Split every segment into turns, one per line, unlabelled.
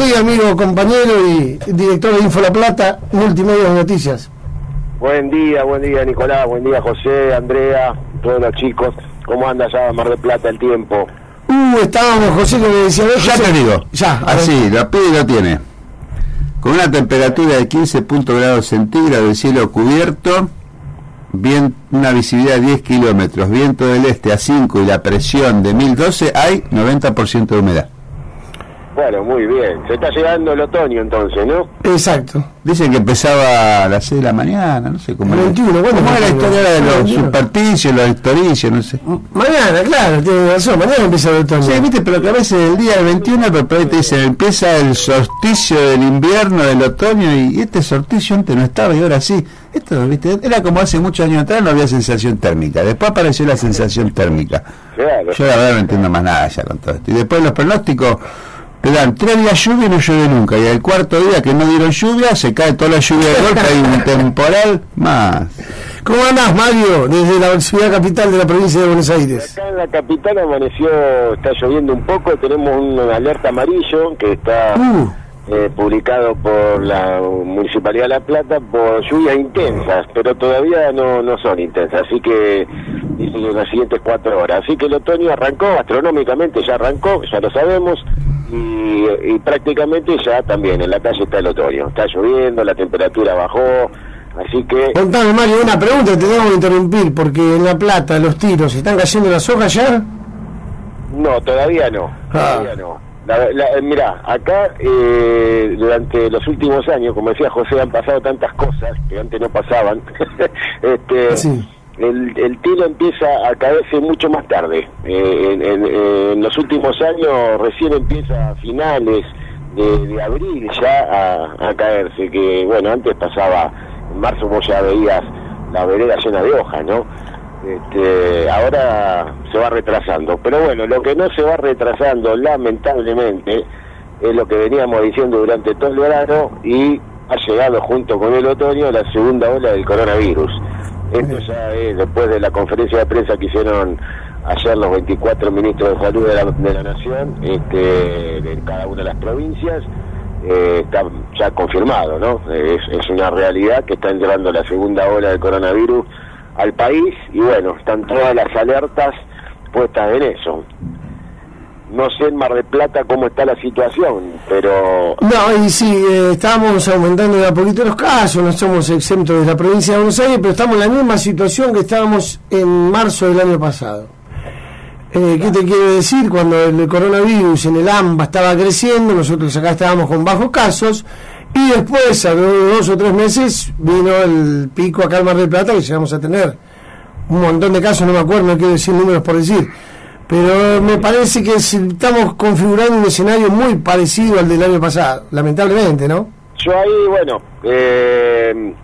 buen día, amigo, compañero y director de Info La Plata, Multimedia de Noticias.
Buen día, buen día, Nicolás, buen día, José, Andrea, todos los chicos. ¿Cómo anda ya Mar del Plata el tiempo?
Uh, estábamos, José, que me decía...
Ya te digo, ya, así, la pide y lo tiene. Con una temperatura de 15 grados centígrados, el cielo cubierto, bien, una visibilidad de 10 kilómetros, viento del este a 5 y la presión de 1012, hay 90% de humedad.
Bueno, muy bien. Se está llegando el otoño entonces, ¿no?
Exacto.
Dicen que empezaba a las 6 de la mañana, no sé cómo.
El 21,
era.
bueno,
¿Cómo era la historia de los supersticios, los historicios, no sé?
Mañana, claro, tiene razón, mañana empieza el otoño.
Sí, viste, pero que a veces el día del 21, pero por ahí te dicen, empieza el solsticio del invierno, del otoño, y este solsticio antes no estaba y ahora sí. Esto, viste, era como hace muchos años atrás, no había sensación térmica. Después apareció la sensación térmica.
Claro.
Yo la verdad no entiendo más nada ya con todo esto. Y después los pronósticos te dan tres días lluvia y no llueve nunca. Y el cuarto día que no dieron lluvia, se cae toda la lluvia de golpe, hay un temporal más.
¿Cómo andás, Mario, desde la ciudad capital de la provincia de Buenos Aires?
Acá en la capital amaneció, está lloviendo un poco, tenemos un alerta amarillo que está
Uh.
eh, publicado por la Municipalidad de La Plata por lluvias intensas, pero todavía no, no son intensas, así que en las siguientes cuatro horas. Así que el otoño arrancó, astronómicamente ya arrancó, ya lo sabemos, y, y prácticamente ya también en la calle está el otoño. Está lloviendo, la temperatura bajó, así que...
Contame, Mario, una pregunta que tenemos que interrumpir, porque en La Plata los tiros, ¿están cayendo las hojas ya?
No, todavía no.
Ah.
Todavía no. La, la, eh, mirá, acá eh, durante los últimos años, como decía José, han pasado tantas cosas que antes no pasaban. este,
Sí.
El, el tiro empieza a caerse mucho más tarde. Eh, en, en- los últimos años recién empieza a finales de, abril ya a, a caerse, que bueno, antes pasaba, en marzo vos ya veías la vereda llena de hojas, ¿no? Este, ahora se va retrasando. Pero bueno, lo que no se va retrasando, lamentablemente, es lo que veníamos diciendo durante todo el verano y ha llegado junto con el otoño la segunda ola del coronavirus. Esto ya es después de la conferencia de prensa que hicieron ayer los 24 ministros de salud de la, nación, este, de cada una de las provincias, eh, está ya confirmado, ¿no? Es, es una realidad que está entrando la segunda ola del coronavirus al país y bueno, están todas las alertas puestas en eso. No sé en Mar del Plata cómo está la situación, pero
No, y sí, eh, estamos aumentando de a poquito los casos, no somos exentos de la provincia de Buenos Aires, pero estamos en la misma situación que estábamos en marzo del año pasado. Eh, ¿Qué te quiero decir? Cuando el coronavirus en el AMBA estaba creciendo, nosotros acá estábamos con bajos casos, y después, a los dos o tres meses, vino el pico acá en Mar del Plata, que llegamos a tener un montón de casos, no me acuerdo, no quiero decir números por decir, pero me parece que estamos configurando un escenario muy parecido al del año pasado, lamentablemente, ¿no?
yo ahí, bueno, eh,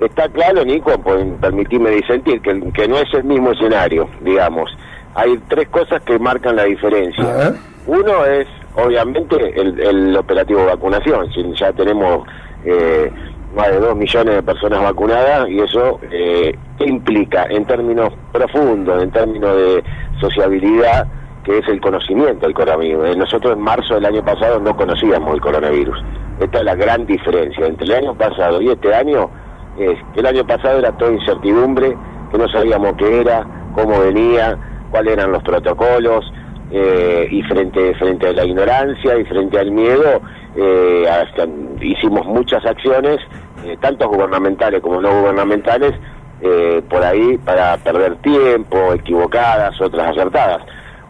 está claro, Nico, permitirme disentir, que, que no es el mismo escenario, digamos. Hay tres cosas que marcan la diferencia. Uno es, obviamente, el, el operativo de vacunación. Si ya tenemos eh, más de dos millones de personas vacunadas y eso eh, implica, en términos profundos, en términos de sociabilidad, que es el conocimiento del coronavirus. Eh, Nosotros en marzo del año pasado no conocíamos el coronavirus. Esta es la gran diferencia entre el año pasado y este año. Es el año pasado era toda incertidumbre, que no sabíamos qué era, cómo venía, cuáles eran los protocolos, eh, y frente frente a la ignorancia y frente al miedo eh, hasta hicimos muchas acciones eh, tanto gubernamentales como no gubernamentales eh, por ahí para perder tiempo equivocadas otras acertadas.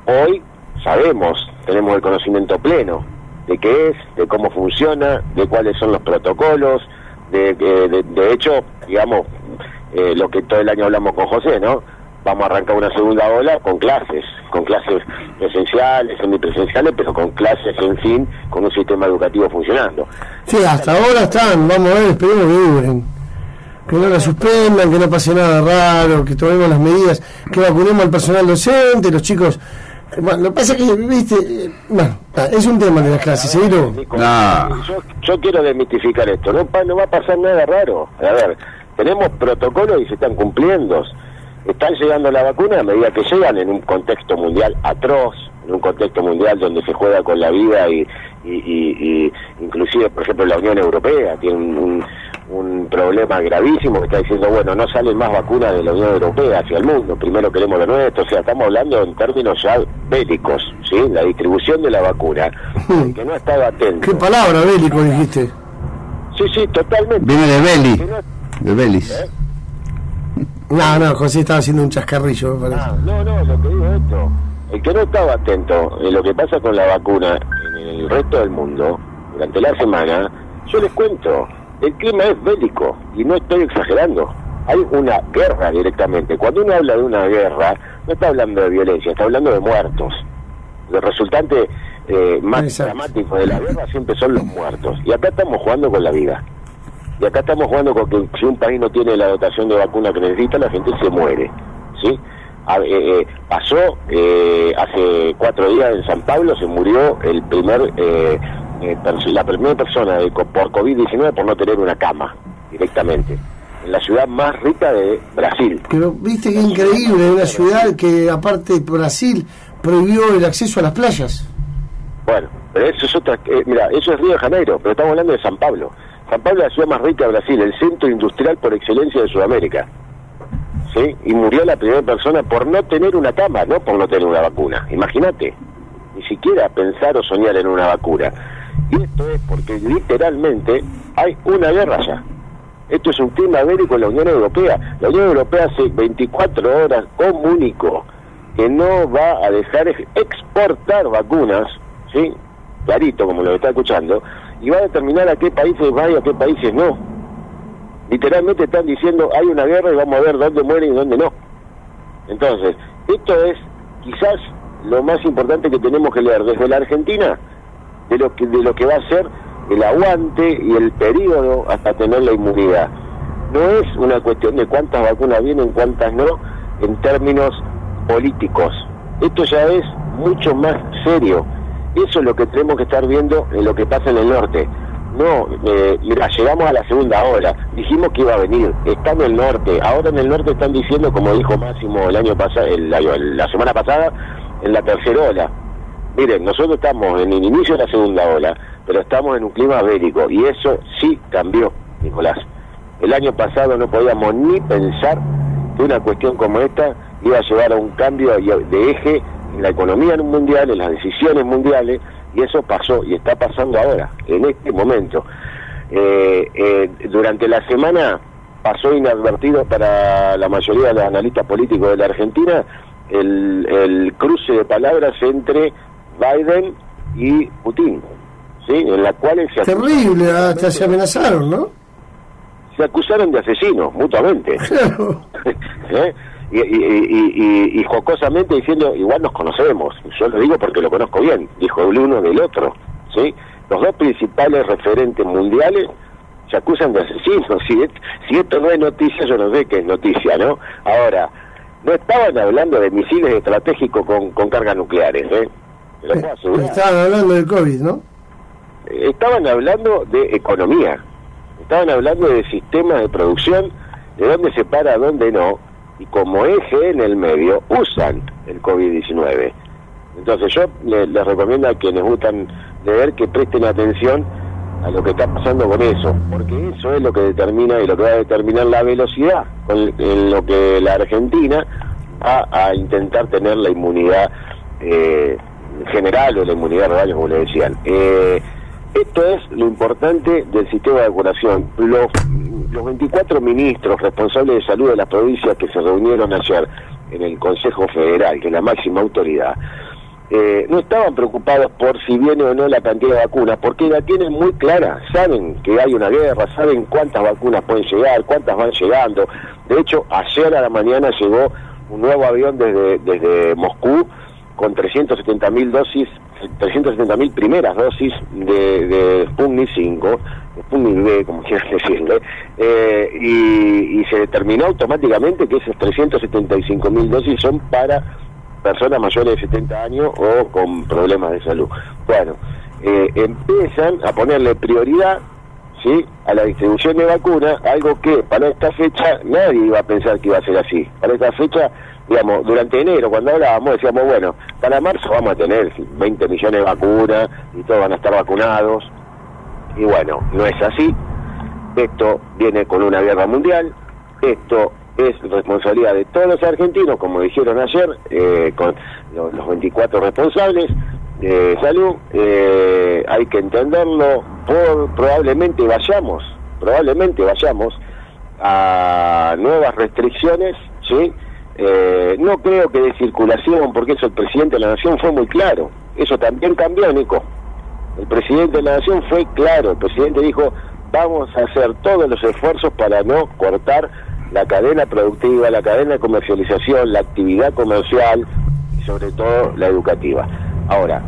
Hoy sabemos tenemos el conocimiento pleno de qué es de cómo funciona de cuáles son los protocolos de, de, de- de hecho digamos eh, lo que todo el año hablamos con José no vamos a arrancar una segunda ola con clases, con clases presenciales, semipresenciales, pero con clases, en fin, con un sistema educativo funcionando.
Sí, hasta ahora están, vamos a ver, esperemos que duren. Que no la suspendan, que no pase nada raro, que tomemos las medidas, que vacunemos al personal docente, los chicos. eh, Bueno, lo que pasa es que, viste, eh, bueno, es un tema de las clases, ¿seguro?
Nico,
No.
Yo, yo quiero desmitificar esto, no, pa- no va a pasar nada raro. A ver, tenemos protocolos y se están cumpliendo. Están llegando la vacuna a medida que llegan en un contexto mundial atroz, en un contexto mundial donde se juega con la vida y, y, inclusive, por ejemplo, la Unión Europea tiene un, un, problema gravísimo que está diciendo, bueno, no salen más vacunas de la Unión Europea hacia el mundo, primero queremos lo nuestro, o sea, estamos hablando en términos ya bélicos, ¿sí? La distribución de la vacuna, que no estaba atento.
¿Qué palabra bélico dijiste?
Sí, sí, totalmente.
Viene de Beli, de Belis. ¿Eh?
No, no, José estaba haciendo un chascarrillo, me
ah, no, no, lo que digo es esto. El que no estaba atento en lo que pasa con la vacuna en el resto del mundo durante la semana, yo les cuento, el clima es bélico y no estoy exagerando. Hay una guerra directamente. Cuando uno habla de una guerra, no está hablando de violencia, está hablando de muertos. El resultante eh, más dramático de la guerra siempre son los muertos. Y acá estamos jugando con la vida. Y acá estamos jugando con que si un país no tiene la dotación de vacuna que necesita, la gente se muere. ¿sí? Eh, eh, pasó eh, hace cuatro días en San Pablo, se murió el primer la primera persona por COVID-19 por no tener una cama directamente. En la ciudad más rica de Brasil.
Pero viste que increíble, una ciudad que aparte de Brasil prohibió el acceso a las playas.
Bueno, pero eso es otra, mira, eso es Río de Janeiro, pero estamos hablando de San Pablo. San Pablo es la ciudad más rica de Brasil, el centro industrial por excelencia de Sudamérica. ¿Sí? Y murió la primera persona por no tener una cama, no por no tener una vacuna. Imagínate, ni siquiera pensar o soñar en una vacuna. Y esto es porque literalmente hay una guerra ya. Esto es un clima bélico en la Unión Europea. La Unión Europea hace 24 horas comunicó que no va a dejar exportar vacunas, ¿sí? Clarito, como lo está escuchando, y va a determinar a qué países va y a qué países no. Literalmente están diciendo hay una guerra y vamos a ver dónde mueren y dónde no. Entonces, esto es quizás lo más importante que tenemos que leer desde la Argentina de lo que de lo que va a ser el aguante y el periodo hasta tener la inmunidad. No es una cuestión de cuántas vacunas vienen, cuántas no, en términos políticos. Esto ya es mucho más serio eso es lo que tenemos que estar viendo en lo que pasa en el norte. No, eh, mira, llegamos a la segunda ola, dijimos que iba a venir, está en el norte, ahora en el norte están diciendo, como dijo Máximo el año pasado, la semana pasada, en la tercera ola. Miren, nosotros estamos en el inicio de la segunda ola, pero estamos en un clima bélico y eso sí cambió, Nicolás. El año pasado no podíamos ni pensar que una cuestión como esta iba a llevar a un cambio de eje en la economía mundial, en las decisiones mundiales, y eso pasó y está pasando ahora, en este momento. Eh, eh, durante la semana pasó inadvertido para la mayoría de los analistas políticos de la Argentina el, cruce de palabras entre Biden y Putin, ¿sí? en la cual se
Terrible, hasta se amenazaron, ¿no?
Se acusaron de asesinos, mutuamente. ¿Eh? Y, y, y, jocosamente diciendo, igual nos conocemos, yo lo digo porque lo conozco bien, dijo el uno del otro, ¿sí? Los dos principales referentes mundiales se acusan de asesinos, si, si esto no es noticia, yo no sé qué es noticia, ¿no? Ahora, no estaban hablando de misiles estratégicos con, con cargas nucleares, ¿eh?
Estaban hablando de COVID, ¿no?
Estaban hablando de economía, estaban hablando de sistemas de producción, de dónde se para, dónde no, y como eje en el medio usan el COVID-19. Entonces yo les, recomiendo a quienes gustan leer que presten atención a lo que está pasando con eso, porque eso es lo que determina y lo que va a determinar la velocidad con en lo que la Argentina va a intentar tener la inmunidad eh, general o la inmunidad real, como le decían. Eh, esto es lo importante del sistema de vacunación. Los, los 24 ministros responsables de salud de las provincias que se reunieron ayer en el Consejo Federal, que es la máxima autoridad, eh, no estaban preocupados por si viene o no la cantidad de vacunas, porque la tienen muy clara, saben que hay una guerra, saben cuántas vacunas pueden llegar, cuántas van llegando. De hecho, ayer a la mañana llegó un nuevo avión desde, desde Moscú con 370 mil dosis 370.000 primeras dosis de, de Sputnik 5, B, como quieras decirle, eh, y, se determinó automáticamente que esas 375.000 dosis son para personas mayores de 70 años o con problemas de salud. Bueno, eh, empiezan a ponerle prioridad ¿sí? a la distribución de vacunas, algo que para esta fecha nadie iba a pensar que iba a ser así. Para esta fecha digamos, durante enero, cuando hablábamos, decíamos, bueno, para marzo vamos a tener 20 millones de vacunas y todos van a estar vacunados. Y bueno, no es así. Esto viene con una guerra mundial. Esto es responsabilidad de todos los argentinos, como dijeron ayer, eh, con los, 24 responsables de salud. Eh, hay que entenderlo. Probablemente vayamos, probablemente vayamos a nuevas restricciones, ¿sí? Eh, no creo que de circulación, porque eso el presidente de la Nación fue muy claro. Eso también cambió, Nico. El presidente de la Nación fue claro. El presidente dijo, vamos a hacer todos los esfuerzos para no cortar la cadena productiva, la cadena de comercialización, la actividad comercial y sobre todo la educativa. Ahora,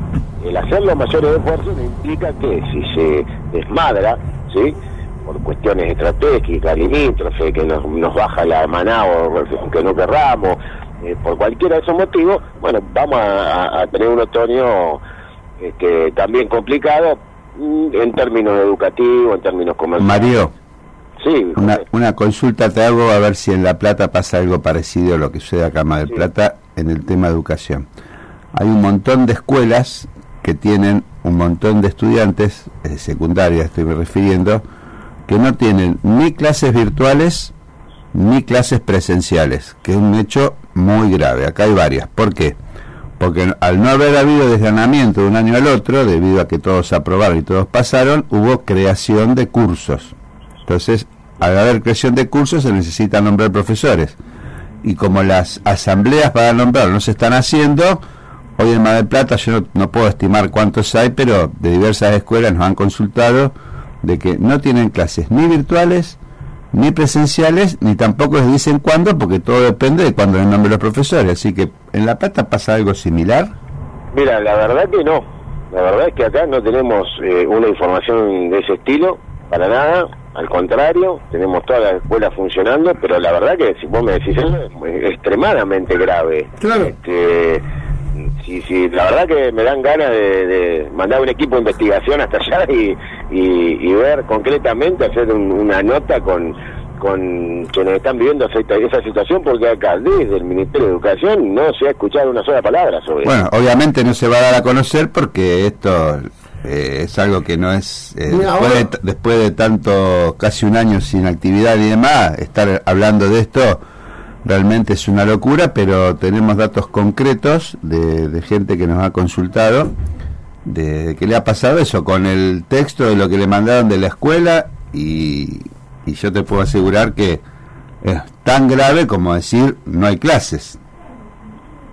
el hacer los mayores esfuerzos implica que si se desmadra, ¿sí? por cuestiones estratégicas, limítrofe, que nos, nos baja la maná o que no querramos, eh, por cualquiera de esos motivos, bueno, vamos a, tener un otoño este, también complicado mm, en términos educativos, en términos comerciales.
Mario. Sí, una, una, consulta te hago a ver si en La Plata pasa algo parecido a lo que sucede acá en Mar del Plata en el tema de educación. Hay un montón de escuelas que tienen un montón de estudiantes, de secundaria estoy me refiriendo, que no tienen ni clases virtuales ni clases presenciales, que es un hecho muy grave. Acá hay varias. ¿Por qué? Porque al no haber habido desganamiento de un año al otro, debido a que todos aprobaron y todos pasaron, hubo creación de cursos. Entonces, al haber creación de cursos se necesitan nombrar profesores. Y como las asambleas para nombrar no se están haciendo, hoy en Mar del Plata yo no, no puedo estimar cuántos hay, pero de diversas escuelas nos han consultado de que no tienen clases ni virtuales, ni presenciales, ni tampoco les dicen cuándo, porque todo depende de cuándo el nombre los profesores. Así que, ¿en La Plata pasa algo similar?
Mira, la verdad que no. La verdad es que acá no tenemos eh, una información de ese estilo, para nada. Al contrario, tenemos todas las escuelas funcionando, pero la verdad que si vos me decís eso es extremadamente grave.
Claro.
Este, sí, sí, la verdad que me dan ganas de, mandar un equipo de investigación hasta allá y, y, ver concretamente, hacer una nota con, con quienes están viviendo esa, situación, porque acá desde el Ministerio de Educación no se ha escuchado una sola palabra sobre
eso. Bueno, obviamente no se va a dar a conocer porque esto eh, es algo que no es eh, después, de, después de tanto casi un año sin actividad y demás estar hablando de esto realmente es una locura, pero tenemos datos concretos de, gente que nos ha consultado de, que le ha pasado eso con el texto de lo que le mandaron de la escuela y, y yo te puedo asegurar que es tan grave como decir no hay clases.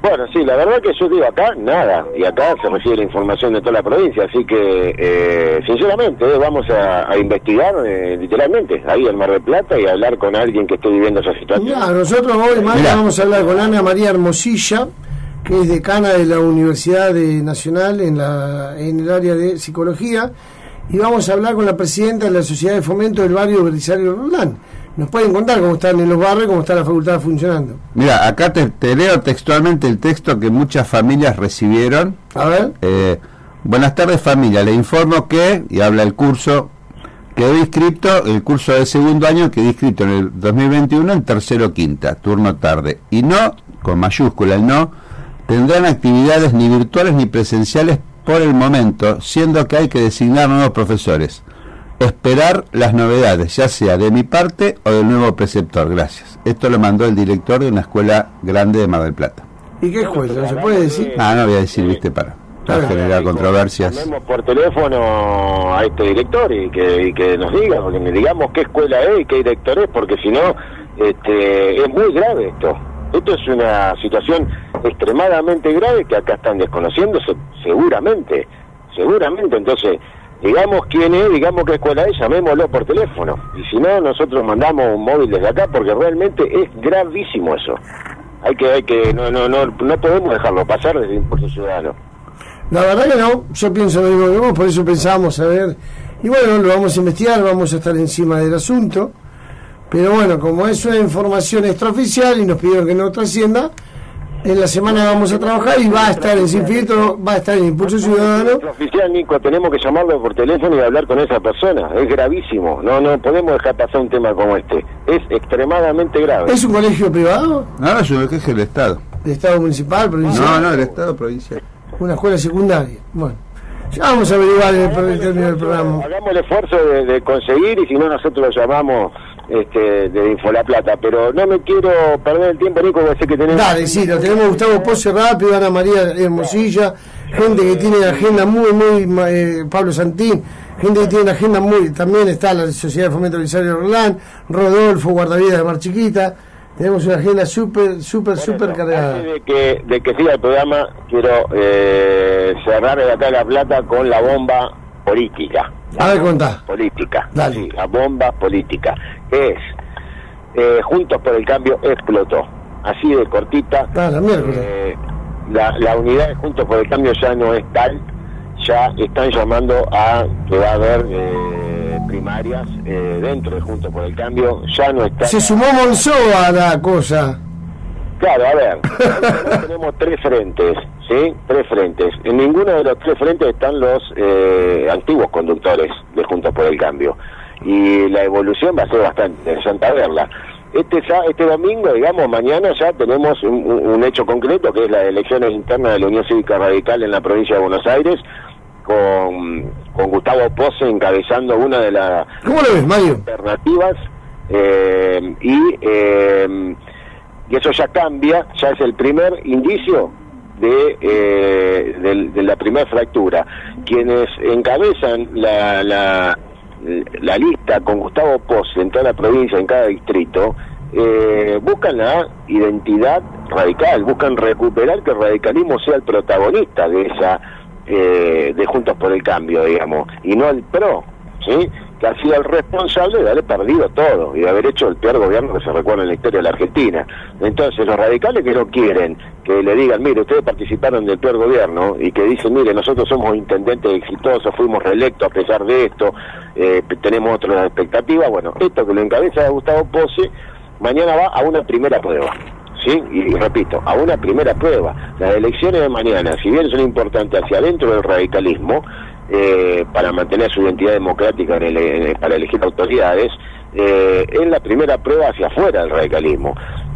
Bueno, sí, la verdad que yo digo acá nada, y acá se recibe la información de toda la provincia, así que eh, sinceramente eh, vamos a, investigar eh, literalmente ahí en Mar del Plata y hablar con alguien que esté viviendo esa situación.
Ya, nosotros hoy vamos a hablar con Ana María Hermosilla, que es decana de la Universidad Nacional en, la, en el área de psicología, y vamos a hablar con la presidenta de la Sociedad de Fomento del Barrio Belisario Roldán nos pueden contar cómo están en los barrios, cómo está la facultad funcionando.
Mira, acá te, leo textualmente el texto que muchas familias recibieron.
A ver.
Eh, buenas tardes familia, le informo que, y habla el curso, quedó inscrito, el curso de segundo año quedó inscrito en el 2021 en tercero quinta, turno tarde. Y no, con mayúscula el no, tendrán actividades ni virtuales ni presenciales por el momento, siendo que hay que designar nuevos profesores esperar las novedades, ya sea de mi parte o del nuevo preceptor. Gracias. Esto lo mandó el director de una escuela grande de Mar del Plata.
¿Y qué escuela? ¿Se puede decir?
Ah, no voy a decir, viste, para, generar controversias.
Llamemos por teléfono a este director y que, que nos diga, porque me digamos qué escuela es y qué director es, porque si no, este, es muy grave esto. Esto es una situación extremadamente grave que acá están desconociéndose, seguramente, seguramente. Entonces, digamos quién es, digamos qué escuela es, llamémoslo por teléfono. Y si no, nosotros mandamos un móvil desde acá porque realmente es gravísimo eso. Hay que, hay que, no, no, no, no podemos dejarlo pasar desde impuesto ciudadano.
La verdad que no, yo pienso lo mismo que vos, por eso pensamos a ver, y bueno, lo vamos a investigar, vamos a estar encima del asunto, pero bueno, como es una información extraoficial y nos pidieron que no trascienda, En la semana vamos a trabajar y va a estar en Sin Filtro, va a estar en Impulso Ciudadano.
Oficial, Nico, tenemos que llamarlo por teléfono y hablar con esa persona. Es gravísimo. No, no podemos dejar pasar un tema como este. Es extremadamente grave.
¿Es un colegio privado?
No, es un colegio del Estado.
¿De Estado municipal, provincial?
No, no, del Estado provincial.
Una escuela secundaria. Bueno. Ya vamos a averiguar el, el término del programa.
Hagamos el esfuerzo de, de conseguir y si no nosotros lo llamamos este, de Info La Plata. Pero no me quiero perder el tiempo, Nico, porque sé que tenemos...
Dale, sí, lo tenemos Gustavo Pose rápido, Ana María Hermosilla, gente que tiene agenda muy, muy, eh, Pablo Santín, gente que tiene agenda muy, también está la Sociedad de Fomento Belisario Rolán, Rodolfo, Guardavidas de Mar Chiquita, tenemos una agenda súper, súper, súper cargada.
Antes de que, de que siga el programa, quiero eh, cerrar el acá de La Plata con la bomba política.
A ver, contá.
Política.
Dale.
Sí, la bomba política. Es, eh, Juntos por el Cambio explotó. Así de cortita.
Ah, la.
Eh, la, la unidad de Juntos por el Cambio ya no es tal. Ya están llamando a que va a haber eh, primarias eh, dentro de Juntos por el Cambio. Ya no está.
Se sumó Monzó a la cosa.
Claro, a ver, tenemos tres frentes, ¿sí? Tres frentes. En ninguno de los tres frentes están los eh, antiguos conductores de Juntos por el Cambio. Y la evolución va a ser bastante interesante verla. Este, sa- este domingo, digamos, mañana ya tenemos un, un- hecho concreto, que es las elecciones internas de la Unión Cívica Radical en la provincia de Buenos Aires, con, con Gustavo Pose encabezando una de las
¿Cómo lo ves, Mario?
alternativas eh, y, eh, y eso ya cambia, ya es el primer indicio de, eh, del- de, la primera fractura. Quienes encabezan la, la, la lista con Gustavo Pose en toda la provincia, en cada distrito, eh, buscan la identidad radical, buscan recuperar que el radicalismo sea el protagonista de esa eh, de Juntos por el Cambio, digamos, y no el PRO, ¿sí? Ha sido el responsable de haber perdido todo y de haber hecho el peor gobierno que se recuerda en la historia de la Argentina. Entonces, los radicales que no quieren que le digan, mire, ustedes participaron del peor gobierno y que dicen, mire, nosotros somos intendentes exitosos, fuimos reelectos a pesar de esto, eh, tenemos otras expectativas, bueno, esto que lo encabeza Gustavo Pose, mañana va a una primera prueba. ¿sí? Y, repito, a una primera prueba. Las elecciones de mañana, si bien son importantes hacia adentro del radicalismo, eh, para mantener su identidad democrática en el- en- para elegir autoridades, eh, es la primera prueba hacia afuera del radicalismo.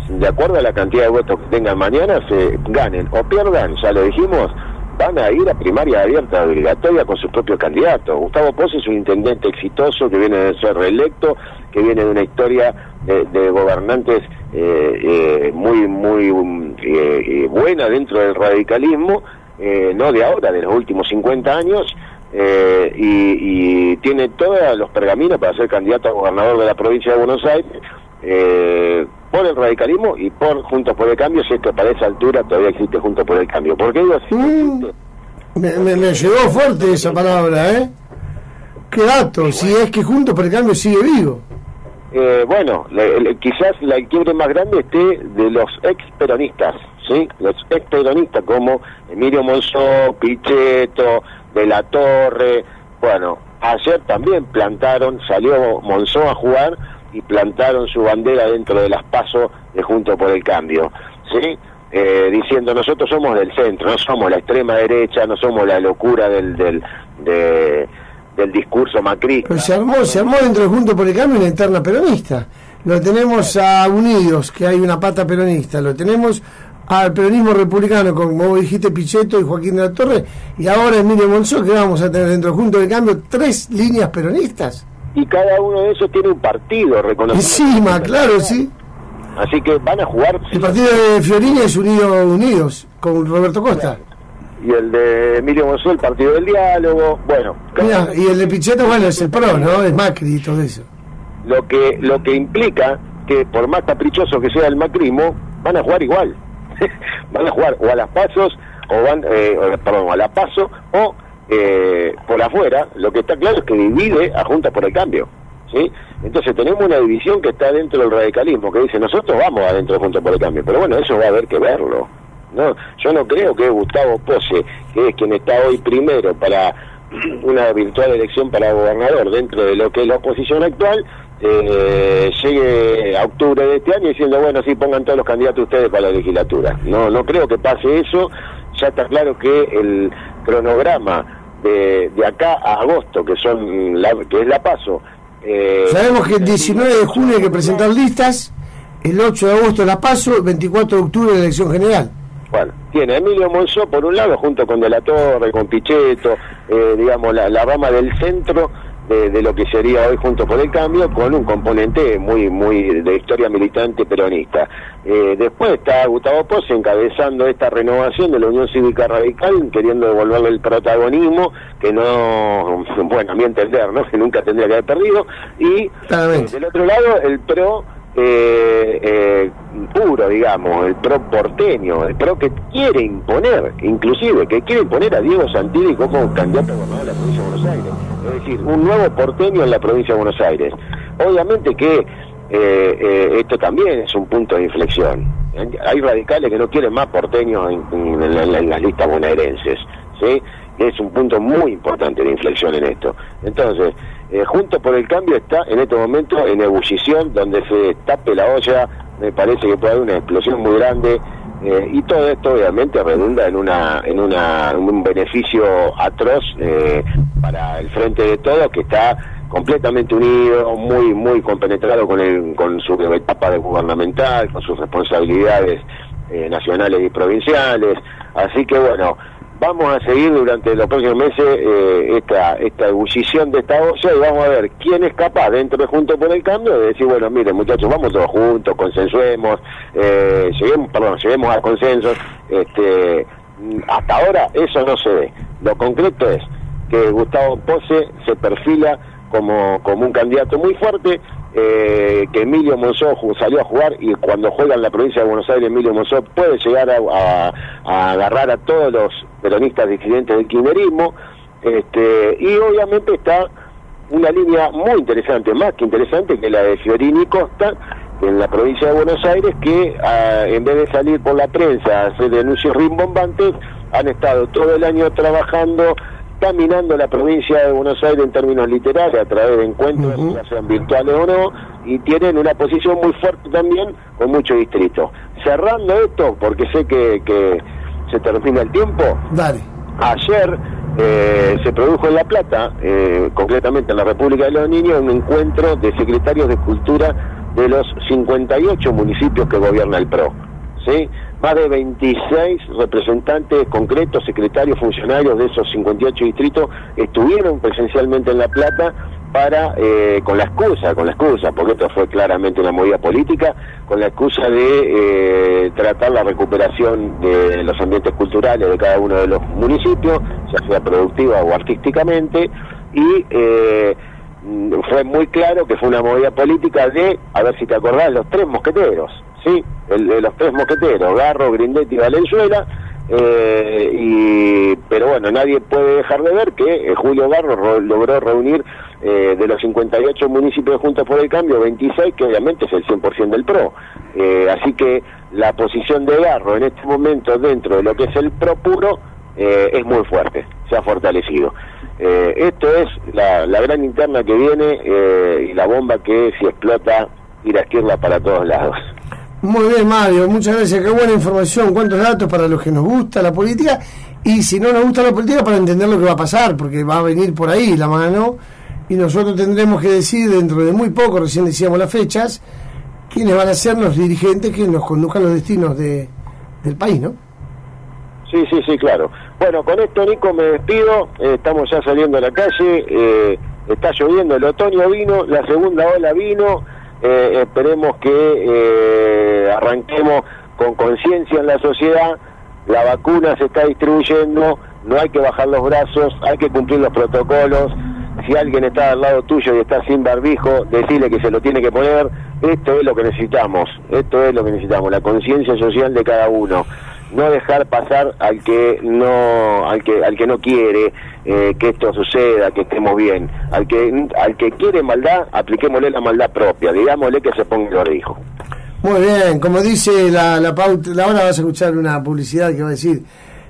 De acuerdo a la cantidad de votos que tengan mañana, se ganen o pierdan, ya lo dijimos, van a ir a primaria abierta obligatoria con sus propios candidatos. Gustavo Pose es un intendente exitoso que viene de ser reelecto, que viene de una historia de, gobernantes eh, eh, muy, muy um, eh, eh, buena dentro del radicalismo, eh, no de ahora, de los últimos 50 años, eh, y, y tiene todos los pergaminos para ser candidato a gobernador de la provincia de Buenos Aires. eh, por el radicalismo y por Juntos por el Cambio, si esto para esa altura todavía existe Juntos por el Cambio. ¿Por qué digo así?
Mm, me, me, me llegó fuerte esa palabra, ¿eh? Qué dato, si es que juntos por el cambio sigue vivo.
Eh, bueno, le- le- quizás la quiebre más grande esté de los ex peronistas, ¿sí? Los ex peronistas como Emilio Monzó, Pichetto, De la Torre. Bueno, ayer también plantaron, salió Monzó a jugar y plantaron su bandera dentro de las pasos de Junto por el Cambio, ¿sí? Eh, diciendo nosotros somos del centro, no somos la extrema derecha, no somos la locura del del de- del discurso macrista.
Pero se armó, se armó dentro de Juntos por el Cambio una interna peronista. Lo tenemos a Unidos, que hay una pata peronista. Lo tenemos al peronismo republicano, como vos dijiste, Pichetto y Joaquín de la Torre. Y ahora Emilio Monzó, que vamos a tener dentro de Juntos por el Cambio tres líneas peronistas.
y cada uno de esos tiene un partido reconocido.
Encima, claro, sí.
Así que van a jugar
El partido de Fiorini es Unido Unidos, con Roberto Costa.
y el de Emilio Monzó el partido del diálogo. Bueno,
Mirá, y el de Pichetto, bueno, es el PRO, ¿no? Es Macri y todo eso.
lo que lo que implica que por más caprichoso que sea el macrismo, van a jugar igual. van a jugar o a las pasos o van eh, perdón, a la paso o eh, por afuera. Lo que está claro es que divide a Junta por el Cambio. ¿Sí? Entonces tenemos una división que está dentro del radicalismo, que dice nosotros vamos adentro de Juntos por el Cambio, pero bueno, eso va a haber que verlo. No, yo no creo que Gustavo Pose, que es quien está hoy primero para una virtual elección para gobernador dentro de lo que es la oposición actual, eh, llegue a octubre de este año diciendo, bueno, sí, pongan todos los candidatos ustedes para la legislatura. No, no creo que pase eso. Ya está claro que el cronograma de, de acá a agosto, que son la, que es la paso.
Eh, Sabemos que el 19 de junio hay que presentar listas, el 8 de agosto la paso, el 24 de octubre la elección general.
Bueno, tiene Emilio Monzó por un lado, junto con De la Torre, con Pichetto, eh, digamos, la, la rama del centro de, lo que sería hoy Junto por el Cambio, con un componente muy muy de historia militante peronista. Eh, después está Gustavo Pose encabezando esta renovación de la Unión Cívica Radical, queriendo devolverle el protagonismo que no, bueno, a mi entender, ¿no? que nunca tendría que haber perdido. Y eh, del otro lado, el PRO eh, eh, puro, digamos, el pro porteño, el pro que quiere imponer, inclusive, que quiere imponer a Diego Santilli como candidato a gobernador de la provincia de Buenos Aires. Es decir, un nuevo porteño en la provincia de Buenos Aires. Obviamente que eh, esto también es un punto de inflexión. Hay radicales que no quieren más porteños en, las listas bonaerenses, ¿sí? Es un punto muy importante de inflexión en esto. Entonces, eh, junto por el Cambio está en este momento en ebullición, donde se tape la olla, me parece que puede haber una explosión muy grande. Eh, y todo esto obviamente redunda en una en una un beneficio atroz eh, para el frente de todos que está completamente unido, muy muy compenetrado con el con su etapa de gubernamental, con sus responsabilidades nacionales y provinciales, así que bueno vamos a seguir durante los próximos meses eh, esta, esta ebullición de esta olla y vamos a ver quién es capaz dentro de Juntos por el Cambio de decir, bueno, miren muchachos, vamos todos juntos, consensuemos, eh, lleguemos, perdón, lleguemos a consensos. Este, hasta ahora eso no se ve. Lo concreto es que Gustavo Pose se perfila como, como un candidato muy fuerte, eh, que Emilio Monzó salió a jugar y cuando juega en la provincia de Buenos Aires Emilio Monzó puede llegar a, agarrar a todos los peronistas disidentes del kirchnerismo este, y obviamente está una línea muy interesante, más que interesante que la de Fiorini Costa en la provincia de Buenos Aires que ah, en vez de salir por la prensa a hacer denuncias rimbombantes han estado todo el año trabajando caminando la provincia de Buenos Aires en términos literarios a través de encuentros, ya sean virtuales o no, y tienen una posición muy fuerte también con muchos distritos. Cerrando esto, porque sé que, que se termina el tiempo,
Dale.
ayer eh, se produjo en La Plata, eh, concretamente en la República de los Niños, un encuentro de secretarios de cultura de los 58 municipios que gobierna el PRO. ¿Sí? más de 26 representantes concretos, secretarios, funcionarios de esos 58 distritos estuvieron presencialmente en La Plata para, eh, con la excusa, con la excusa, porque esto fue claramente una movida política, con la excusa de eh, tratar la recuperación de los ambientes culturales de cada uno de los municipios, ya sea productiva o artísticamente, y eh, fue muy claro que fue una movida política de, a ver si te acordás, los tres mosqueteros, ¿sí? El, de los tres mosqueteros, Garro, Grindetti y Valenzuela, eh, y, pero bueno, nadie puede dejar de ver que eh, Julio Garro logró reunir eh, de los 58 municipios Juntos por el Cambio, 26, que obviamente es el 100% del PRO. así que la posición de Garro en este momento dentro de lo que es el PRO puro es muy fuerte, se ha fortalecido. esto es la, gran interna que viene y la bomba que si explota irá a esquirla para todos lados.
Muy bien, Mario, muchas gracias. Qué buena información. ¿Cuántos datos para los que nos gusta la política? Y si no nos gusta la política, para entender lo que va a pasar, porque va a venir por ahí la mano y nosotros tendremos que decir dentro de muy poco, recién decíamos las fechas, quiénes van a ser los dirigentes que nos conduzcan los destinos de, del país, ¿no?
Sí, sí, sí, claro. Bueno, con esto, Nico, me despido. Eh, estamos ya saliendo a la calle. Eh, está lloviendo, el otoño vino, la segunda ola vino eh, esperemos que eh, arranquemos con conciencia en la sociedad, la vacuna se está distribuyendo, no hay que bajar los brazos, hay que cumplir los protocolos, si alguien está al lado tuyo y está sin barbijo, decirle que se lo tiene que poner, esto es lo que necesitamos, esto es lo que necesitamos, la conciencia social de cada uno no dejar pasar al que no al que al que no quiere eh, que esto suceda que estemos bien. Al que al que quiere maldad apliquémosle la maldad propia digámosle que se ponga el barbijo.
Muy bien como dice la la pauta ahora vas a escuchar una publicidad que va a decir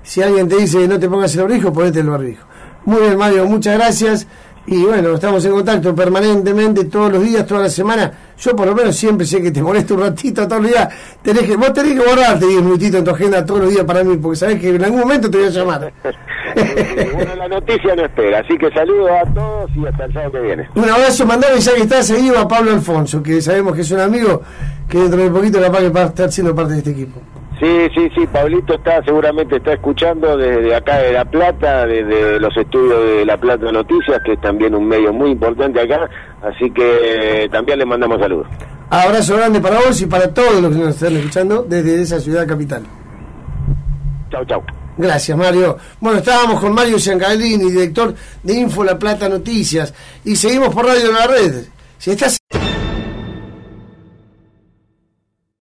si alguien te dice no te pongas el barbijo ponete el barbijo. Muy bien Mario muchas gracias Y bueno, estamos en contacto permanentemente, todos los días, toda la semana. Yo por lo menos siempre sé que te molesto un ratito todos los días. Tenés que, vos tenés que borrarte 10 minutitos en tu agenda todos los días para mí, porque sabés que en algún momento te voy a llamar.
bueno, la noticia no espera, así que saludos a todos y hasta el sábado que viene.
Un abrazo, mandame ya que está seguido a Pablo Alfonso, que sabemos que es un amigo que dentro de poquito capaz que va a estar siendo parte de este equipo.
Sí, sí, sí, Pablito está, seguramente está escuchando desde acá de La Plata, desde los estudios de La Plata Noticias, que es también un medio muy importante acá, así que también le mandamos saludos.
Abrazo grande para vos y para todos los que nos están escuchando desde esa ciudad capital.
Chau, chau.
Gracias, Mario. Bueno, estábamos con Mario Ciancalini, director de Info La Plata Noticias, y seguimos por Radio La Red. Si estás